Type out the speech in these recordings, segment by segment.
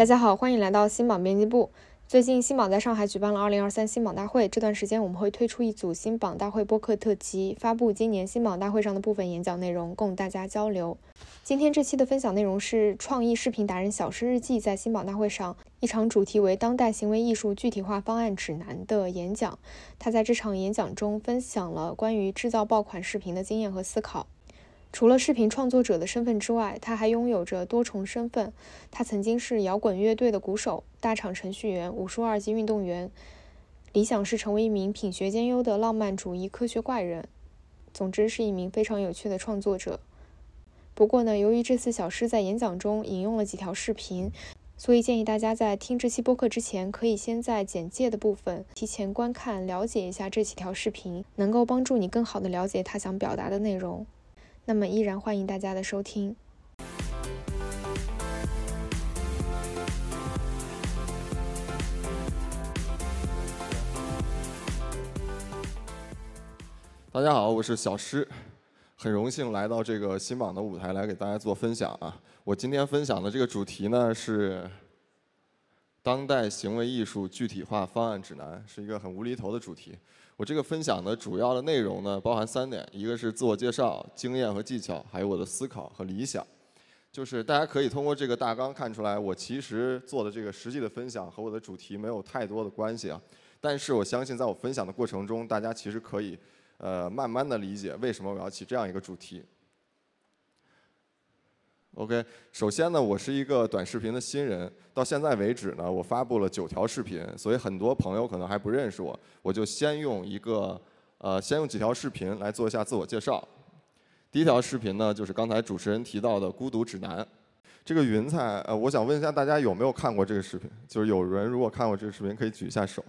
大家好，欢迎来到新榜编辑部。最近新榜在上海举办了2023新榜大会，这段时间我们会推出一组新榜大会播客特辑，发布今年新榜大会上的部分演讲内容，供大家交流。今天这期的分享内容是创意视频达人小诗日记在新榜大会上一场主题为“当代行为艺术具体化方案指南”的演讲。他在这场演讲中分享了关于制造爆款视频的经验和思考。除了视频创作者的身份之外，他还拥有着多重身份。他曾经是摇滚乐队的鼓手、大厂程序员、武术二级运动员，理想是成为一名品学兼优的浪漫主义科学怪人。总之，是一名非常有趣的创作者。不过呢，由于这次小诗在演讲中引用了几条视频，所以建议大家在听这期播客之前，可以先在简介的部分提前观看，了解一下这几条视频，能够帮助你更好的了解他想表达的内容。那么，依然欢迎大家的收听。大家好，我是小诗，很荣幸来到这个新榜的舞台来给大家做分享啊。我今天分享的这个主题呢是当代行为艺术具体化方案指南，是一个很无厘头的主题。我这个分享的主要的内容呢，包含三点：一个是自我介绍、经验和技巧，还有我的思考和理想。就是大家可以通过这个大纲看出来，我其实做的这个实际的分享和我的主题没有太多的关系啊。但是我相信，在我分享的过程中，大家其实可以呃慢慢的理解为什么我要起这样一个主题。OK，首先呢，我是一个短视频的新人，到现在为止呢，我发布了九条视频，所以很多朋友可能还不认识我，我就先用一个呃，先用几条视频来做一下自我介绍。第一条视频呢，就是刚才主持人提到的《孤独指南》，这个云彩，呃，我想问一下大家有没有看过这个视频？就是有人如果看过这个视频，可以举一下手。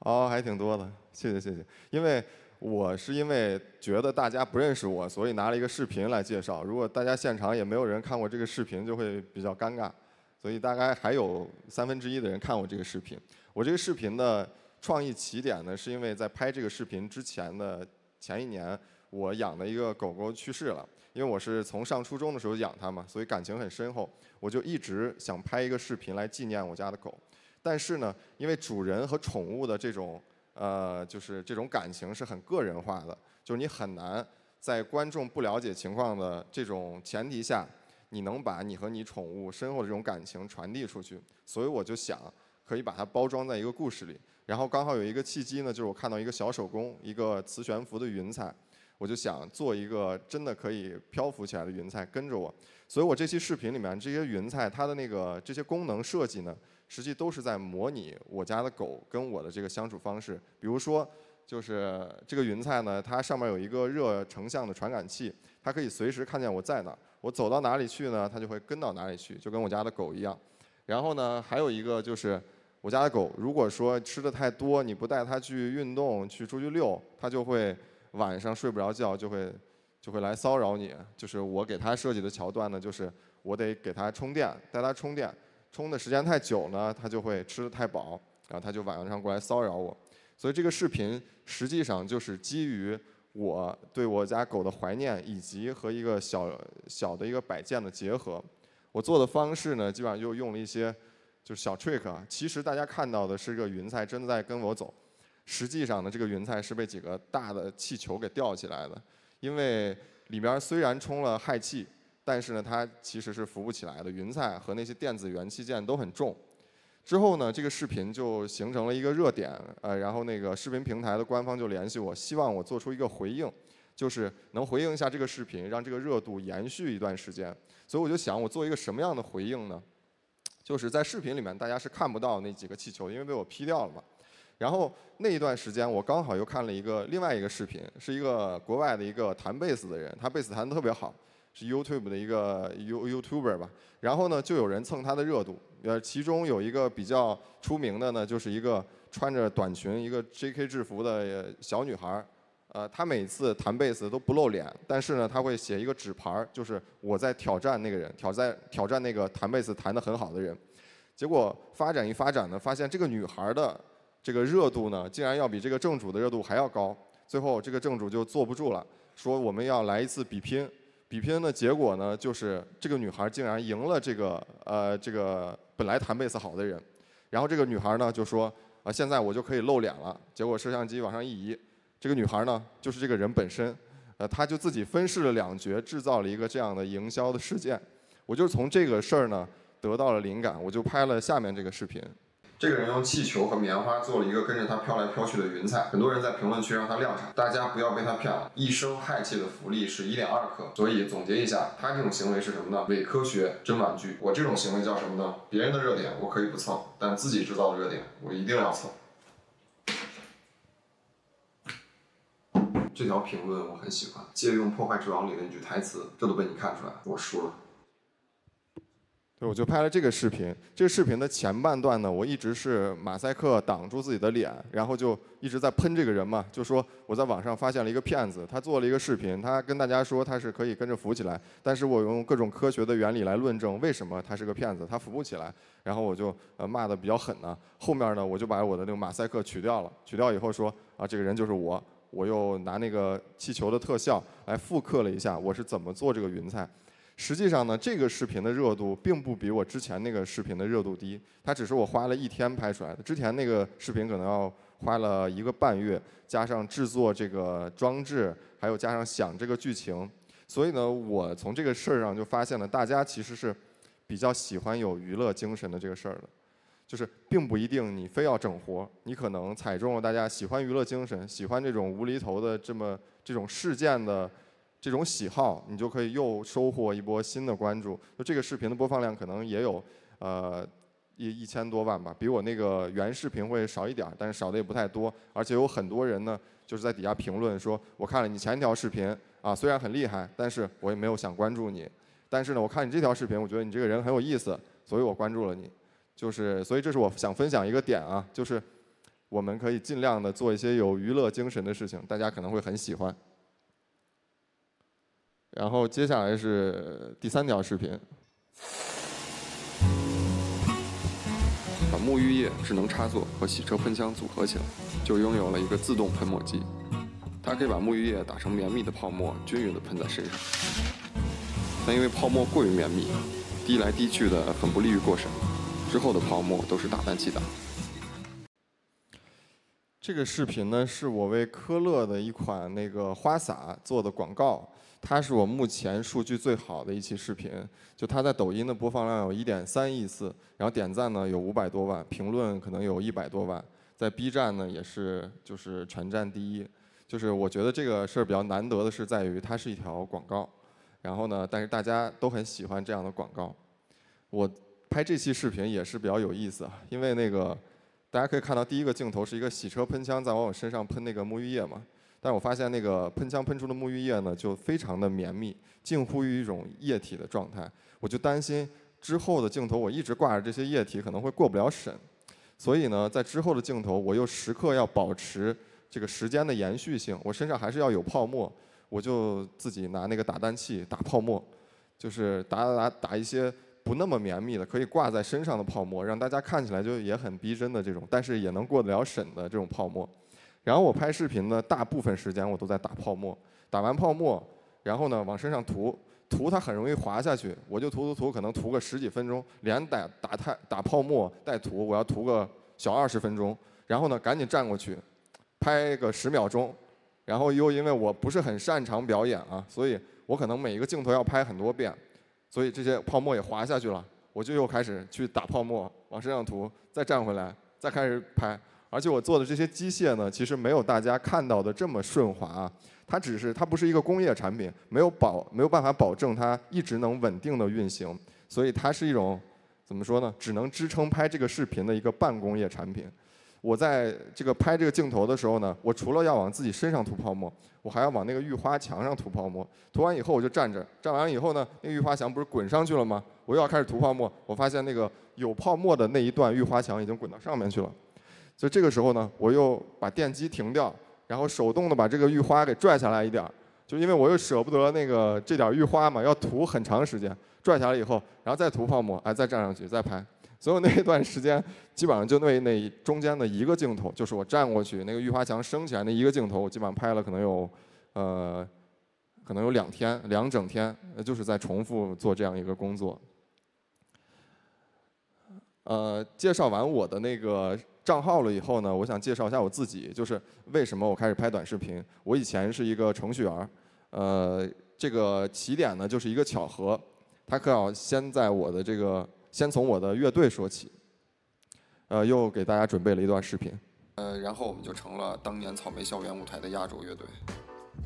哦，还挺多的，谢谢谢谢，因为。我是因为觉得大家不认识我，所以拿了一个视频来介绍。如果大家现场也没有人看过这个视频，就会比较尴尬。所以大概还有三分之一的人看过这个视频。我这个视频的创意起点呢，是因为在拍这个视频之前的前一年，我养的一个狗狗去世了。因为我是从上初中的时候养它嘛，所以感情很深厚。我就一直想拍一个视频来纪念我家的狗。但是呢，因为主人和宠物的这种。呃，就是这种感情是很个人化的，就是你很难在观众不了解情况的这种前提下，你能把你和你宠物深厚的这种感情传递出去。所以我就想，可以把它包装在一个故事里。然后刚好有一个契机呢，就是我看到一个小手工，一个磁悬浮的云彩，我就想做一个真的可以漂浮起来的云彩，跟着我。所以我这期视频里面这些云彩，它的那个这些功能设计呢。实际都是在模拟我家的狗跟我的这个相处方式。比如说，就是这个云彩呢，它上面有一个热成像的传感器，它可以随时看见我在哪，我走到哪里去呢，它就会跟到哪里去，就跟我家的狗一样。然后呢，还有一个就是我家的狗，如果说吃的太多，你不带它去运动，去出去遛，它就会晚上睡不着觉，就会就会来骚扰你。就是我给它设计的桥段呢，就是我得给它充电，带它充电。充的时间太久呢，它就会吃的太饱，然后它就晚上过来骚扰我。所以这个视频实际上就是基于我对我家狗的怀念，以及和一个小小的一个摆件的结合。我做的方式呢，基本上就用了一些就是小 trick 啊。其实大家看到的是个云彩真的在跟我走，实际上呢，这个云彩是被几个大的气球给吊起来的，因为里边虽然充了氦气。但是呢，它其实是浮不起来的。云彩和那些电子元器件都很重。之后呢，这个视频就形成了一个热点，呃，然后那个视频平台的官方就联系我，希望我做出一个回应，就是能回应一下这个视频，让这个热度延续一段时间。所以我就想，我做一个什么样的回应呢？就是在视频里面大家是看不到那几个气球，因为被我 P 掉了嘛。然后那一段时间，我刚好又看了一个另外一个视频，是一个国外的一个弹贝斯的人，他贝斯弹得特别好。是 YouTube 的一个 You YouTuber 吧，然后呢，就有人蹭他的热度，呃，其中有一个比较出名的呢，就是一个穿着短裙、一个 JK 制服的小女孩儿，呃，她每次弹贝斯都不露脸，但是呢，她会写一个纸牌儿，就是我在挑战那个人，挑战挑战那个弹贝斯弹得很好的人，结果发展一发展呢，发现这个女孩的这个热度呢，竟然要比这个正主的热度还要高，最后这个正主就坐不住了，说我们要来一次比拼。比拼的结果呢，就是这个女孩竟然赢了这个呃这个本来弹贝斯好的人，然后这个女孩呢就说啊现在我就可以露脸了。结果摄像机往上一移，这个女孩呢就是这个人本身，呃她就自己分饰了两角，制造了一个这样的营销的事件。我就是从这个事儿呢得到了灵感，我就拍了下面这个视频。这个人用气球和棉花做了一个跟着他飘来飘去的云彩，很多人在评论区让他量产，大家不要被他骗了。一升氦气的浮力是一点二克，所以总结一下，他这种行为是什么呢？伪科学，真玩具。我这种行为叫什么呢？别人的热点我可以不蹭，但自己制造的热点我一定要蹭。这条评论我很喜欢，借用《破坏之王》里的一句台词，这都被你看出来，我输了。我就拍了这个视频。这个视频的前半段呢，我一直是马赛克挡住自己的脸，然后就一直在喷这个人嘛，就说我在网上发现了一个骗子，他做了一个视频，他跟大家说他是可以跟着浮起来，但是我用各种科学的原理来论证为什么他是个骗子，他浮不起来。然后我就呃骂的比较狠呢。后面呢，我就把我的那个马赛克取掉了，取掉以后说啊，这个人就是我。我又拿那个气球的特效来复刻了一下，我是怎么做这个云彩。实际上呢，这个视频的热度并不比我之前那个视频的热度低，它只是我花了一天拍出来的。之前那个视频可能要花了一个半月，加上制作这个装置，还有加上想这个剧情。所以呢，我从这个事儿上就发现了，大家其实是比较喜欢有娱乐精神的这个事儿的，就是并不一定你非要整活，你可能踩中了大家喜欢娱乐精神，喜欢这种无厘头的这么这种事件的。这种喜好，你就可以又收获一波新的关注。就这个视频的播放量可能也有，呃，一一千多万吧，比我那个原视频会少一点，但是少的也不太多。而且有很多人呢，就是在底下评论说，我看了你前一条视频啊，虽然很厉害，但是我也没有想关注你。但是呢，我看你这条视频，我觉得你这个人很有意思，所以我关注了你。就是，所以这是我想分享一个点啊，就是我们可以尽量的做一些有娱乐精神的事情，大家可能会很喜欢。然后接下来是第三条视频，把沐浴液、智能插座和洗车喷枪组合起来，就拥有了一个自动喷墨机。它可以把沐浴液打成绵密的泡沫，均匀的喷在身上。但因为泡沫过于绵密，滴来滴去的很不利于过审。之后的泡沫都是打蛋器打。这个视频呢，是我为科勒的一款那个花洒做的广告。它是我目前数据最好的一期视频，就它在抖音的播放量有一点三亿次，然后点赞呢有五百多万，评论可能有一百多万，在 B 站呢也是就是全站第一。就是我觉得这个事儿比较难得的是在于它是一条广告，然后呢，但是大家都很喜欢这样的广告。我拍这期视频也是比较有意思，因为那个大家可以看到第一个镜头是一个洗车喷枪在往我身上喷那个沐浴液嘛。但我发现那个喷枪喷出的沐浴液呢，就非常的绵密，近乎于一种液体的状态。我就担心之后的镜头，我一直挂着这些液体可能会过不了审。所以呢，在之后的镜头，我又时刻要保持这个时间的延续性，我身上还是要有泡沫。我就自己拿那个打蛋器打泡沫，就是打打打打一些不那么绵密的，可以挂在身上的泡沫，让大家看起来就也很逼真的这种，但是也能过得了审的这种泡沫。然后我拍视频呢，大部分时间我都在打泡沫，打完泡沫，然后呢往身上涂，涂它很容易滑下去，我就涂涂涂，可能涂个十几分钟，连打打太打泡沫带涂，我要涂个小二十分钟，然后呢赶紧站过去，拍个十秒钟，然后又因为我不是很擅长表演啊，所以我可能每一个镜头要拍很多遍，所以这些泡沫也滑下去了，我就又开始去打泡沫，往身上涂，再站回来，再开始拍。而且我做的这些机械呢，其实没有大家看到的这么顺滑，它只是它不是一个工业产品，没有保没有办法保证它一直能稳定的运行，所以它是一种怎么说呢？只能支撑拍这个视频的一个半工业产品。我在这个拍这个镜头的时候呢，我除了要往自己身上涂泡沫，我还要往那个浴花墙上涂泡沫。涂完以后我就站着，站完以后呢，那个浴花墙不是滚上去了吗？我又要开始涂泡沫，我发现那个有泡沫的那一段浴花墙已经滚到上面去了。所以这个时候呢，我又把电机停掉，然后手动的把这个浴花给拽下来一点儿，就因为我又舍不得那个这点浴花嘛，要涂很长时间，拽下来以后，然后再涂泡沫，哎，再站上去再拍。所以那一段时间，基本上就那那中间的一个镜头，就是我站过去那个浴花墙升起来那一个镜头，我基本上拍了可能有，呃，可能有两天、两整天，就是在重复做这样一个工作。呃，介绍完我的那个账号了以后呢，我想介绍一下我自己，就是为什么我开始拍短视频。我以前是一个程序员，呃，这个起点呢就是一个巧合，他可要先在我的这个，先从我的乐队说起。呃，又给大家准备了一段视频。呃，然后我们就成了当年草莓校园舞台的压轴乐队。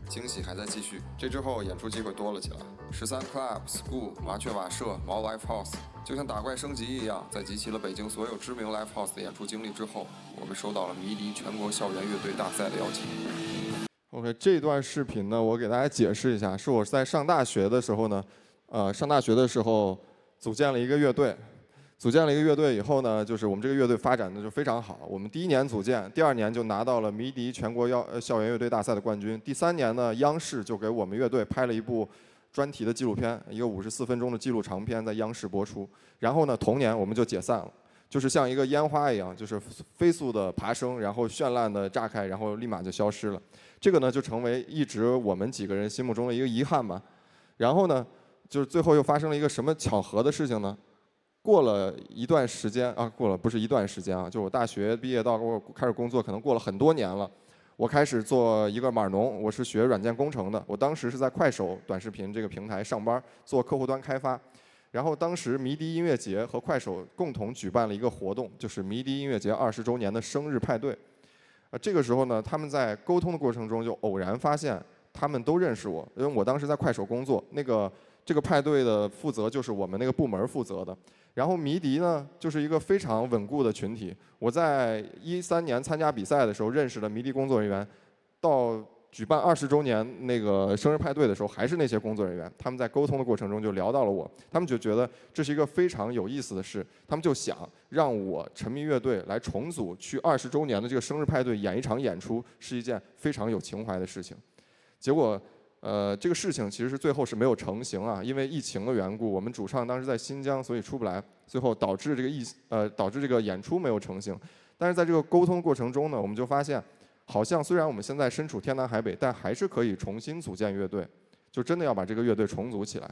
惊喜还在继续，这之后演出机会多了起来。十三 Club、School、麻雀瓦舍、毛 Live House，就像打怪升级一样，在集齐了北京所有知名 Live House 的演出经历之后，我们收到了迷笛全国校园乐队大赛的邀请。OK，这段视频呢，我给大家解释一下，是我在上大学的时候呢，呃，上大学的时候组建了一个乐队。组建了一个乐队以后呢，就是我们这个乐队发展的就非常好。我们第一年组建，第二年就拿到了迷笛全国校校园乐队大赛的冠军。第三年呢，央视就给我们乐队拍了一部专题的纪录片，一个五十四分钟的纪录长片在央视播出。然后呢，同年我们就解散了，就是像一个烟花一样，就是飞速的爬升，然后绚烂的炸开，然后立马就消失了。这个呢，就成为一直我们几个人心目中的一个遗憾吧。然后呢，就是最后又发生了一个什么巧合的事情呢？过了一段时间啊，过了不是一段时间啊，就我大学毕业到我开始工作，可能过了很多年了。我开始做一个码农，我是学软件工程的。我当时是在快手短视频这个平台上班，做客户端开发。然后当时迷笛音乐节和快手共同举办了一个活动，就是迷笛音乐节二十周年的生日派对。啊，这个时候呢，他们在沟通的过程中就偶然发现，他们都认识我，因为我当时在快手工作。那个这个派对的负责就是我们那个部门负责的。然后迷笛呢，就是一个非常稳固的群体。我在一三年参加比赛的时候认识了迷笛工作人员，到举办二十周年那个生日派对的时候，还是那些工作人员。他们在沟通的过程中就聊到了我，他们就觉得这是一个非常有意思的事，他们就想让我沉迷乐队来重组去二十周年的这个生日派对演一场演出，是一件非常有情怀的事情。结果。呃，这个事情其实是最后是没有成型啊，因为疫情的缘故，我们主唱当时在新疆，所以出不来，最后导致这个疫呃导致这个演出没有成型。但是在这个沟通过程中呢，我们就发现，好像虽然我们现在身处天南海北，但还是可以重新组建乐队，就真的要把这个乐队重组起来。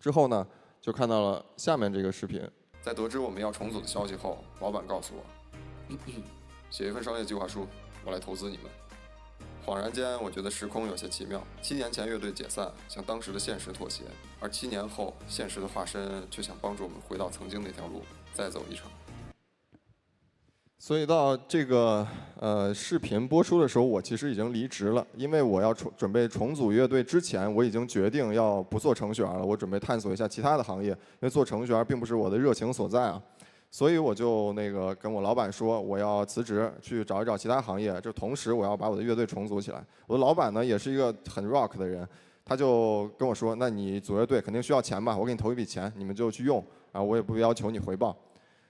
之后呢，就看到了下面这个视频。在得知我们要重组的消息后，老板告诉我，写一份商业计划书，我来投资你们。恍然间，我觉得时空有些奇妙。七年前乐队解散，向当时的现实妥协；而七年后，现实的化身却想帮助我们回到曾经那条路，再走一程。所以到这个呃视频播出的时候，我其实已经离职了，因为我要重准备重组乐队之前，我已经决定要不做程序员了，我准备探索一下其他的行业，因为做程序员并不是我的热情所在啊。所以我就那个跟我老板说，我要辞职去找一找其他行业，就同时我要把我的乐队重组起来。我的老板呢也是一个很 rock 的人，他就跟我说，那你组乐队肯定需要钱吧？我给你投一笔钱，你们就去用啊，我也不要求你回报。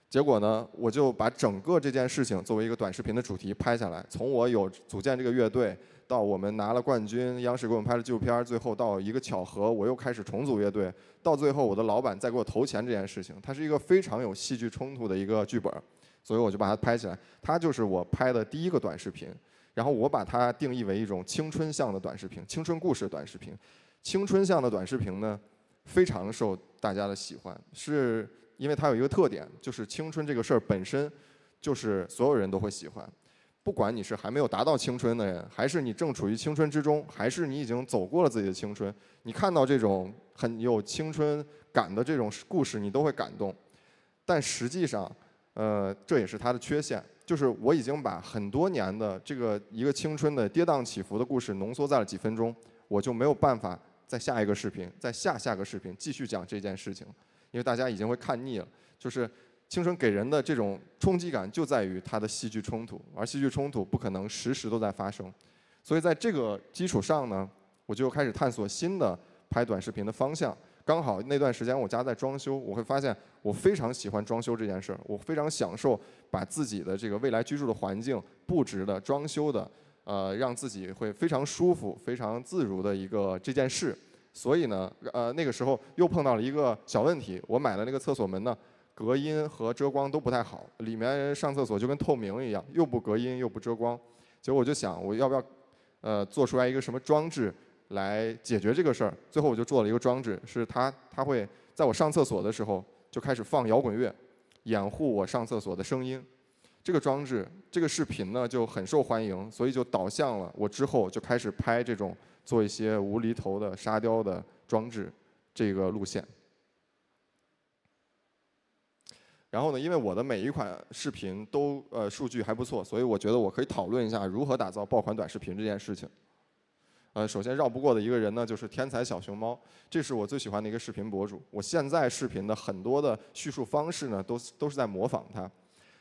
结果呢，我就把整个这件事情作为一个短视频的主题拍下来，从我有组建这个乐队。到我们拿了冠军，央视给我们拍了纪录片，最后到一个巧合，我又开始重组乐队，到最后我的老板再给我投钱这件事情，它是一个非常有戏剧冲突的一个剧本，所以我就把它拍起来。它就是我拍的第一个短视频，然后我把它定义为一种青春向的短视频，青春故事短视频。青春向的短视频呢，非常受大家的喜欢，是因为它有一个特点，就是青春这个事儿本身就是所有人都会喜欢。不管你是还没有达到青春的人，还是你正处于青春之中，还是你已经走过了自己的青春，你看到这种很有青春感的这种故事，你都会感动。但实际上，呃，这也是它的缺陷，就是我已经把很多年的这个一个青春的跌宕起伏的故事浓缩在了几分钟，我就没有办法在下一个视频、在下下个视频继续讲这件事情，因为大家已经会看腻了，就是。青春给人的这种冲击感就在于它的戏剧冲突，而戏剧冲突不可能时时都在发生，所以在这个基础上呢，我就开始探索新的拍短视频的方向。刚好那段时间我家在装修，我会发现我非常喜欢装修这件事儿，我非常享受把自己的这个未来居住的环境布置的、装修的，呃，让自己会非常舒服、非常自如的一个这件事。所以呢，呃，那个时候又碰到了一个小问题，我买的那个厕所门呢。隔音和遮光都不太好，里面上厕所就跟透明一样，又不隔音又不遮光。结果我就想，我要不要，呃，做出来一个什么装置，来解决这个事儿。最后我就做了一个装置，是它它会在我上厕所的时候就开始放摇滚乐，掩护我上厕所的声音。这个装置这个视频呢就很受欢迎，所以就导向了我之后就开始拍这种做一些无厘头的沙雕的装置这个路线。然后呢，因为我的每一款视频都呃数据还不错，所以我觉得我可以讨论一下如何打造爆款短视频这件事情。呃，首先绕不过的一个人呢，就是天才小熊猫，这是我最喜欢的一个视频博主。我现在视频的很多的叙述方式呢，都都是在模仿他。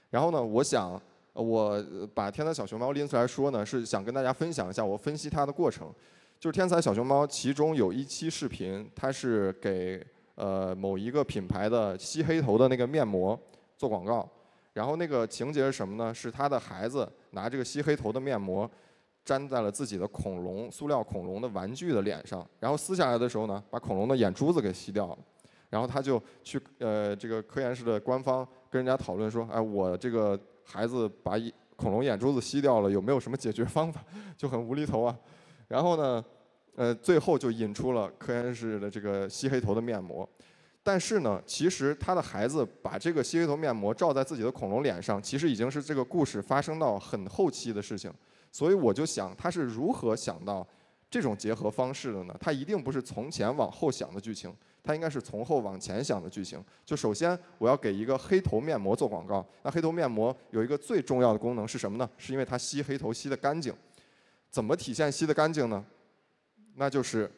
然后呢，我想我把天才小熊猫拎出来说呢，是想跟大家分享一下我分析它的过程。就是天才小熊猫，其中有一期视频，它是给呃某一个品牌的吸黑头的那个面膜做广告。然后那个情节是什么呢？是他的孩子拿这个吸黑头的面膜。粘在了自己的恐龙塑料恐龙的玩具的脸上，然后撕下来的时候呢，把恐龙的眼珠子给吸掉了，然后他就去呃这个科研室的官方跟人家讨论说，哎，我这个孩子把恐龙眼珠子吸掉了，有没有什么解决方法？就很无厘头啊。然后呢，呃，最后就引出了科研室的这个吸黑头的面膜，但是呢，其实他的孩子把这个吸黑头面膜照在自己的恐龙脸上，其实已经是这个故事发生到很后期的事情。所以我就想，他是如何想到这种结合方式的呢？他一定不是从前往后想的剧情，他应该是从后往前想的剧情。就首先我要给一个黑头面膜做广告，那黑头面膜有一个最重要的功能是什么呢？是因为它吸黑头吸得干净。怎么体现吸得干净呢？那就是，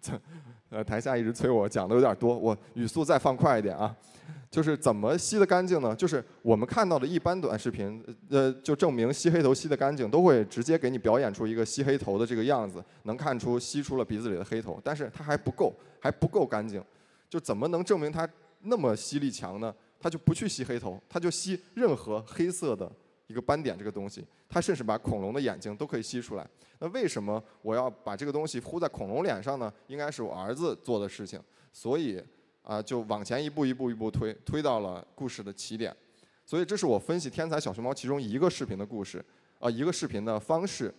这呃，台下一直催我讲的有点多，我语速再放快一点啊。就是怎么吸得干净呢？就是我们看到的一般短视频，呃，就证明吸黑头吸得干净，都会直接给你表演出一个吸黑头的这个样子，能看出吸出了鼻子里的黑头，但是它还不够，还不够干净。就怎么能证明它那么吸力强呢？它就不去吸黑头，它就吸任何黑色的一个斑点这个东西，它甚至把恐龙的眼睛都可以吸出来。那为什么我要把这个东西糊在恐龙脸上呢？应该是我儿子做的事情，所以。啊，就往前一步一步一步推，推到了故事的起点，所以这是我分析《天才小熊猫》其中一个视频的故事，啊，一个视频的方式。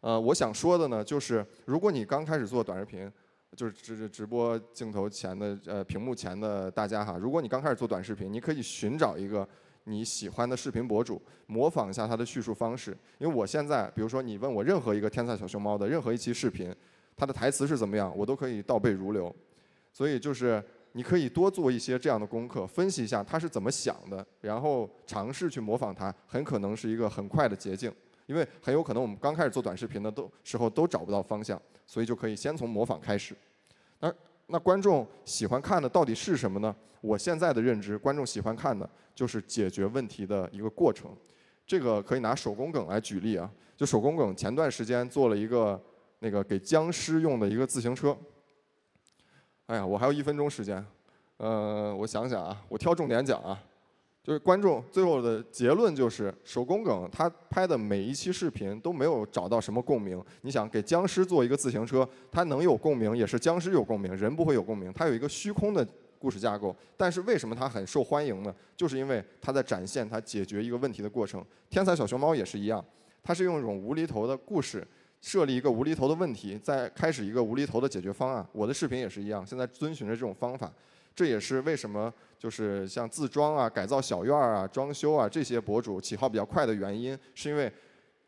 呃，我想说的呢，就是如果你刚开始做短视频，就是直直播镜头前的呃屏幕前的大家哈，如果你刚开始做短视频，你可以寻找一个你喜欢的视频博主，模仿一下他的叙述方式。因为我现在，比如说你问我任何一个《天才小熊猫》的任何一期视频，它的台词是怎么样，我都可以倒背如流。所以就是。你可以多做一些这样的功课，分析一下他是怎么想的，然后尝试去模仿他，很可能是一个很快的捷径。因为很有可能我们刚开始做短视频的都时候都找不到方向，所以就可以先从模仿开始。那那观众喜欢看的到底是什么呢？我现在的认知，观众喜欢看的就是解决问题的一个过程。这个可以拿手工梗来举例啊，就手工梗前段时间做了一个那个给僵尸用的一个自行车。哎呀，我还有一分钟时间，呃，我想想啊，我挑重点讲啊，就是观众最后的结论就是手工梗，他拍的每一期视频都没有找到什么共鸣。你想给僵尸做一个自行车，它能有共鸣，也是僵尸有共鸣，人不会有共鸣。它有一个虚空的故事架构，但是为什么它很受欢迎呢？就是因为它在展现它解决一个问题的过程。天才小熊猫也是一样，它是用一种无厘头的故事。设立一个无厘头的问题，再开始一个无厘头的解决方案。我的视频也是一样，现在遵循着这种方法。这也是为什么就是像自装啊、改造小院儿啊、装修啊这些博主起号比较快的原因，是因为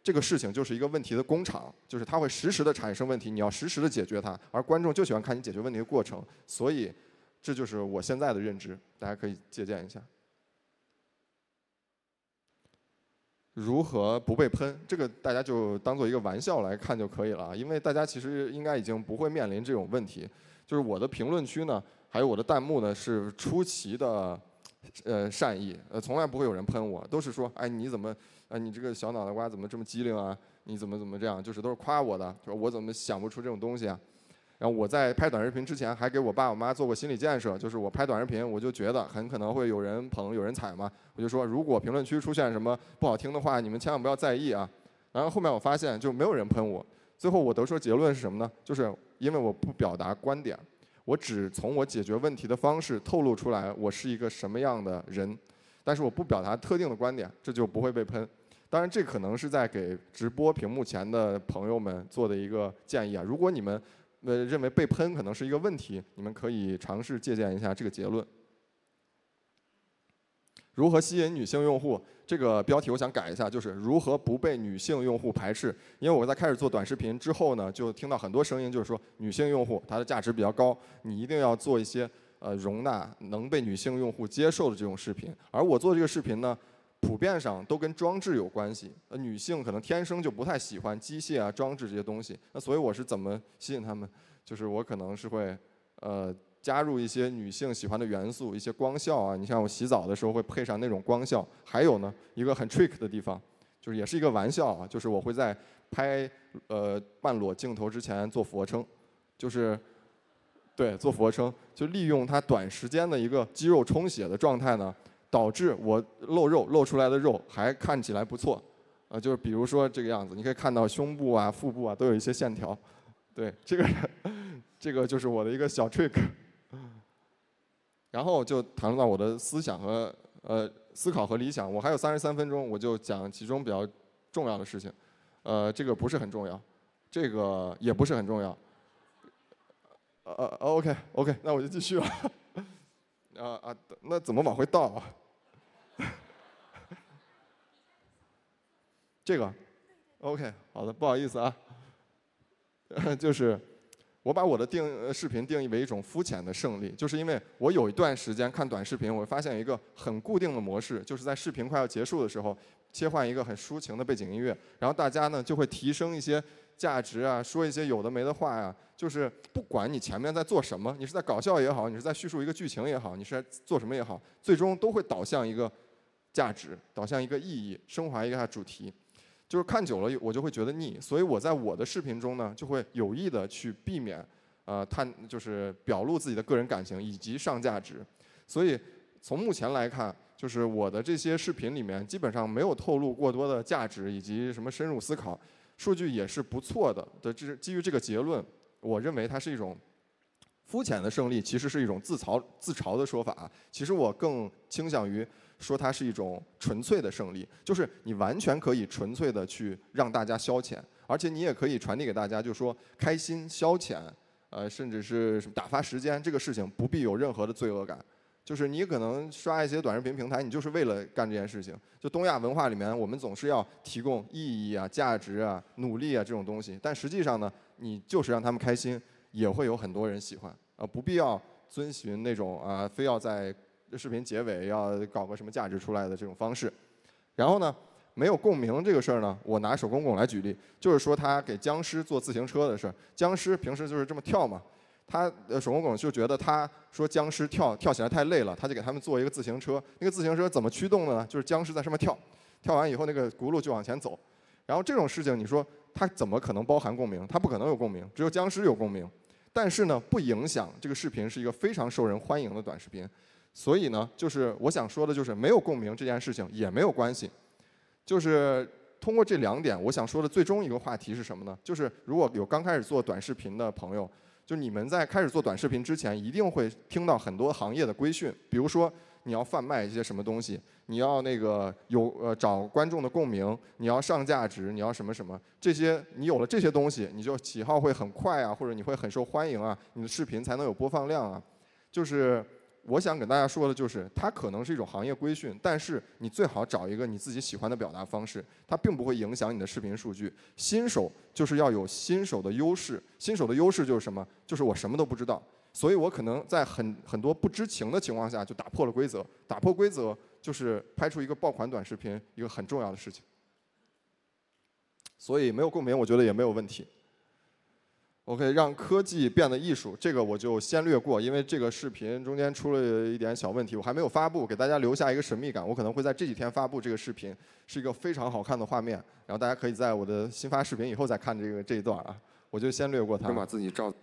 这个事情就是一个问题的工厂，就是它会实时的产生问题，你要实时的解决它，而观众就喜欢看你解决问题的过程。所以，这就是我现在的认知，大家可以借鉴一下。如何不被喷？这个大家就当做一个玩笑来看就可以了，因为大家其实应该已经不会面临这种问题。就是我的评论区呢，还有我的弹幕呢，是出奇的，呃，善意，呃，从来不会有人喷我，都是说，哎，你怎么，哎，你这个小脑袋瓜怎么这么机灵啊？你怎么怎么这样？就是都是夸我的，说我怎么想不出这种东西啊？然后我在拍短视频之前，还给我爸我妈做过心理建设，就是我拍短视频，我就觉得很可能会有人捧有人踩嘛，我就说如果评论区出现什么不好听的话，你们千万不要在意啊。然后后面我发现就没有人喷我，最后我得出结论是什么呢？就是因为我不表达观点，我只从我解决问题的方式透露出来我是一个什么样的人，但是我不表达特定的观点，这就不会被喷。当然，这可能是在给直播屏幕前的朋友们做的一个建议啊。如果你们呃认为被喷可能是一个问题，你们可以尝试借鉴一下这个结论。如何吸引女性用户？这个标题我想改一下，就是如何不被女性用户排斥。因为我在开始做短视频之后呢，就听到很多声音，就是说女性用户她的价值比较高，你一定要做一些呃容纳能被女性用户接受的这种视频。而我做这个视频呢，普遍上都跟装置有关系。呃，女性可能天生就不太喜欢机械啊、装置这些东西。那所以我是怎么吸引她们？就是我可能是会呃。加入一些女性喜欢的元素，一些光效啊，你像我洗澡的时候会配上那种光效。还有呢，一个很 trick 的地方，就是也是一个玩笑啊，就是我会在拍呃半裸镜头之前做俯卧撑，就是对做俯卧撑，就利用它短时间的一个肌肉充血的状态呢，导致我露肉露出来的肉还看起来不错，啊，就是比如说这个样子，你可以看到胸部啊、腹部啊都有一些线条，对，这个 这个就是我的一个小 trick。然后就谈论到我的思想和呃思考和理想。我还有三十三分钟，我就讲其中比较重要的事情。呃，这个不是很重要，这个也不是很重要。呃呃，OK OK，那我就继续了。啊啊，那怎么往回倒啊？这个，OK，好的，不好意思啊，就是。我把我的定视频定义为一种肤浅的胜利，就是因为我有一段时间看短视频，我发现一个很固定的模式，就是在视频快要结束的时候，切换一个很抒情的背景音乐，然后大家呢就会提升一些价值啊，说一些有的没的话呀，就是不管你前面在做什么，你是在搞笑也好，你是在叙述一个剧情也好，你是在做什么也好，最终都会导向一个价值，导向一个意义，升华一个主题。就是看久了，我就会觉得腻，所以我在我的视频中呢，就会有意的去避免，呃，探就是表露自己的个人感情以及上价值。所以从目前来看，就是我的这些视频里面基本上没有透露过多的价值以及什么深入思考，数据也是不错的。的这基于这个结论，我认为它是一种肤浅的胜利，其实是一种自嘲自嘲的说法。其实我更倾向于。说它是一种纯粹的胜利，就是你完全可以纯粹的去让大家消遣，而且你也可以传递给大家，就说开心消遣，呃，甚至是什么打发时间这个事情不必有任何的罪恶感。就是你可能刷一些短视频平台，你就是为了干这件事情。就东亚文化里面，我们总是要提供意义啊、价值啊、努力啊这种东西，但实际上呢，你就是让他们开心，也会有很多人喜欢。啊，不必要遵循那种啊，非要在。这视频结尾要搞个什么价值出来的这种方式，然后呢，没有共鸣这个事儿呢，我拿手工拱来举例，就是说他给僵尸做自行车的事儿。僵尸平时就是这么跳嘛，他呃手工拱就觉得他说僵尸跳跳起来太累了，他就给他们做一个自行车。那个自行车怎么驱动的呢？就是僵尸在上面跳，跳完以后那个轱辘就往前走。然后这种事情你说他怎么可能包含共鸣？他不可能有共鸣，只有僵尸有共鸣。但是呢，不影响这个视频是一个非常受人欢迎的短视频。所以呢，就是我想说的，就是没有共鸣这件事情也没有关系。就是通过这两点，我想说的最终一个话题是什么呢？就是如果有刚开始做短视频的朋友，就你们在开始做短视频之前，一定会听到很多行业的规训，比如说你要贩卖一些什么东西，你要那个有呃找观众的共鸣，你要上价值，你要什么什么，这些你有了这些东西，你就起号会很快啊，或者你会很受欢迎啊，你的视频才能有播放量啊，就是。我想跟大家说的就是，它可能是一种行业规训，但是你最好找一个你自己喜欢的表达方式，它并不会影响你的视频数据。新手就是要有新手的优势，新手的优势就是什么？就是我什么都不知道，所以我可能在很很多不知情的情况下就打破了规则。打破规则就是拍出一个爆款短视频一个很重要的事情。所以没有共鸣，我觉得也没有问题。OK，让科技变得艺术，这个我就先略过，因为这个视频中间出了一点小问题，我还没有发布，给大家留下一个神秘感。我可能会在这几天发布这个视频，是一个非常好看的画面，然后大家可以在我的新发视频以后再看这个这一段啊，我就先略过它。把自己照。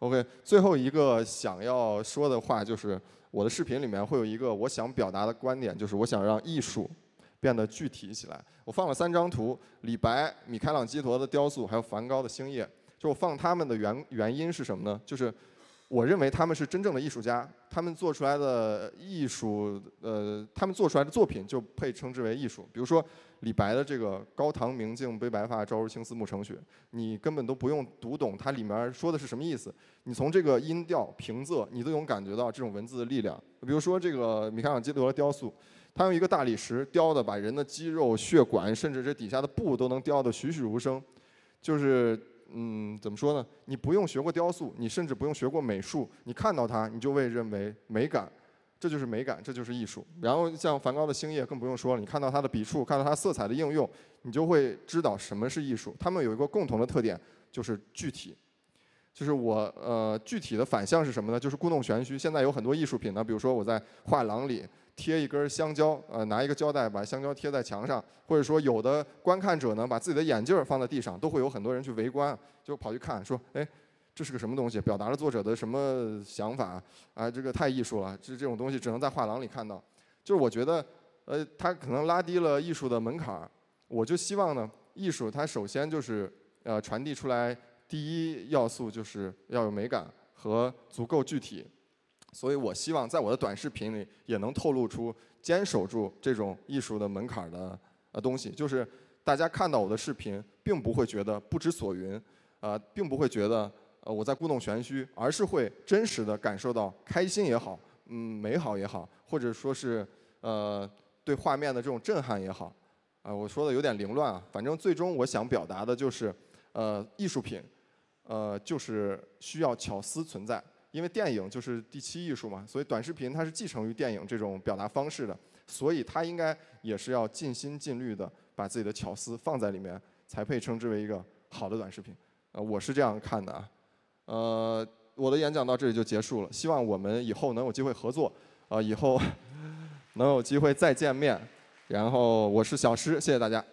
OK，最后一个想要说的话就是，我的视频里面会有一个我想表达的观点，就是我想让艺术变得具体起来。我放了三张图：李白、米开朗基罗的雕塑，还有梵高的星夜。就放他们的原原因是什么呢？就是我认为他们是真正的艺术家，他们做出来的艺术，呃，他们做出来的作品就配称之为艺术。比如说李白的这个“高堂明镜悲白发，朝如青丝暮成雪”，你根本都不用读懂它里面说的是什么意思，你从这个音调、平仄，你都能感觉到这种文字的力量。比如说这个米开朗基罗的雕塑，他用一个大理石雕的，把人的肌肉、血管，甚至这底下的布都能雕得栩栩如生，就是。嗯，怎么说呢？你不用学过雕塑，你甚至不用学过美术，你看到它，你就会认为美感，这就是美感，这就是艺术。然后像梵高的星夜更不用说了，你看到他的笔触，看到他色彩的应用，你就会知道什么是艺术。他们有一个共同的特点，就是具体。就是我呃，具体的反向是什么呢？就是故弄玄虚。现在有很多艺术品呢，比如说我在画廊里。贴一根香蕉，呃，拿一个胶带把香蕉贴在墙上，或者说有的观看者呢，把自己的眼镜放在地上，都会有很多人去围观，就跑去看，说，哎，这是个什么东西？表达了作者的什么想法？啊，这个太艺术了，这这种东西只能在画廊里看到。就是我觉得，呃，它可能拉低了艺术的门槛儿。我就希望呢，艺术它首先就是呃传递出来第一要素就是要有美感和足够具体。所以我希望在我的短视频里也能透露出坚守住这种艺术的门槛的呃东西，就是大家看到我的视频，并不会觉得不知所云，呃，并不会觉得呃我在故弄玄虚，而是会真实的感受到开心也好，嗯，美好也好，或者说是呃对画面的这种震撼也好，啊，我说的有点凌乱啊，反正最终我想表达的就是，呃，艺术品，呃，就是需要巧思存在。因为电影就是第七艺术嘛，所以短视频它是继承于电影这种表达方式的，所以它应该也是要尽心尽力的把自己的巧思放在里面，才配称之为一个好的短视频。呃，我是这样看的啊。呃，我的演讲到这里就结束了，希望我们以后能有机会合作，呃，以后 能有机会再见面。然后我是小施，谢谢大家。